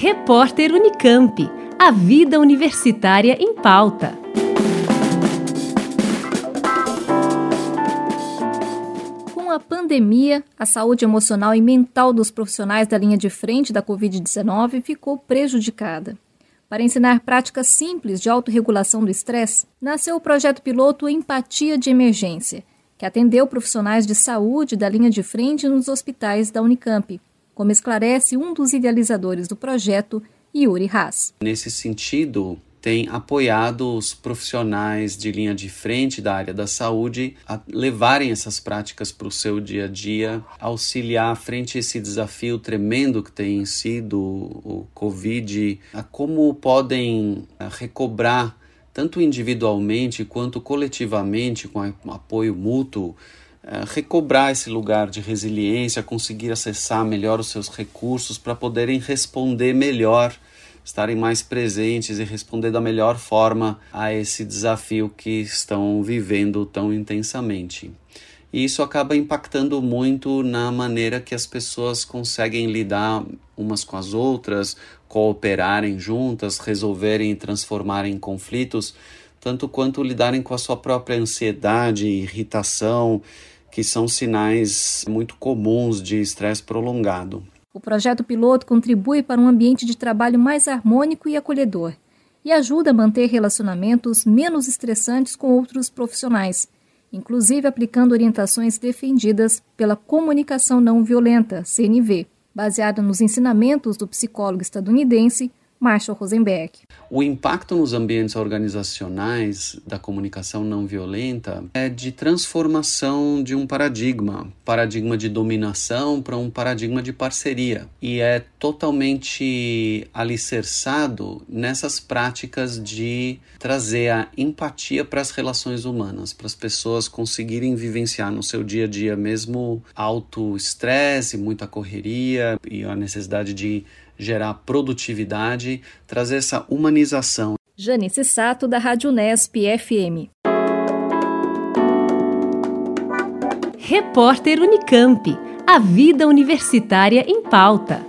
Repórter Unicamp. A vida universitária em pauta. Com a pandemia, a saúde emocional e mental dos profissionais da linha de frente da Covid-19 ficou prejudicada. Para ensinar práticas simples de autorregulação do estresse, nasceu o projeto piloto Empatia de Emergência, que atendeu profissionais de saúde da linha de frente nos hospitais da Unicamp como esclarece um dos idealizadores do projeto, Yuri Haas. Nesse sentido, tem apoiado os profissionais de linha de frente da área da saúde a levarem essas práticas para o seu dia a dia, auxiliar frente a esse desafio tremendo que tem sido o Covid, a como podem recobrar tanto individualmente quanto coletivamente com apoio mútuo recobrar esse lugar de resiliência, conseguir acessar melhor os seus recursos para poderem responder melhor, estarem mais presentes e responder da melhor forma a esse desafio que estão vivendo tão intensamente. E isso acaba impactando muito na maneira que as pessoas conseguem lidar umas com as outras, cooperarem juntas, resolverem e transformarem conflitos, tanto quanto lidarem com a sua própria ansiedade, irritação que são sinais muito comuns de estresse prolongado. O projeto piloto contribui para um ambiente de trabalho mais harmônico e acolhedor e ajuda a manter relacionamentos menos estressantes com outros profissionais, inclusive aplicando orientações defendidas pela Comunicação Não Violenta, CNV, baseada nos ensinamentos do psicólogo estadunidense Marshall Rosenberg. O impacto nos ambientes organizacionais da comunicação não violenta é de transformação de um paradigma, paradigma de dominação para um paradigma de parceria, e é totalmente alicerçado nessas práticas de trazer a empatia para as relações humanas, para as pessoas conseguirem vivenciar no seu dia a dia mesmo alto estresse, muita correria e a necessidade de gerar produtividade, trazer essa humanização. Janice Sato, da Rádio Nesp FM. Repórter Unicamp. A vida universitária em pauta.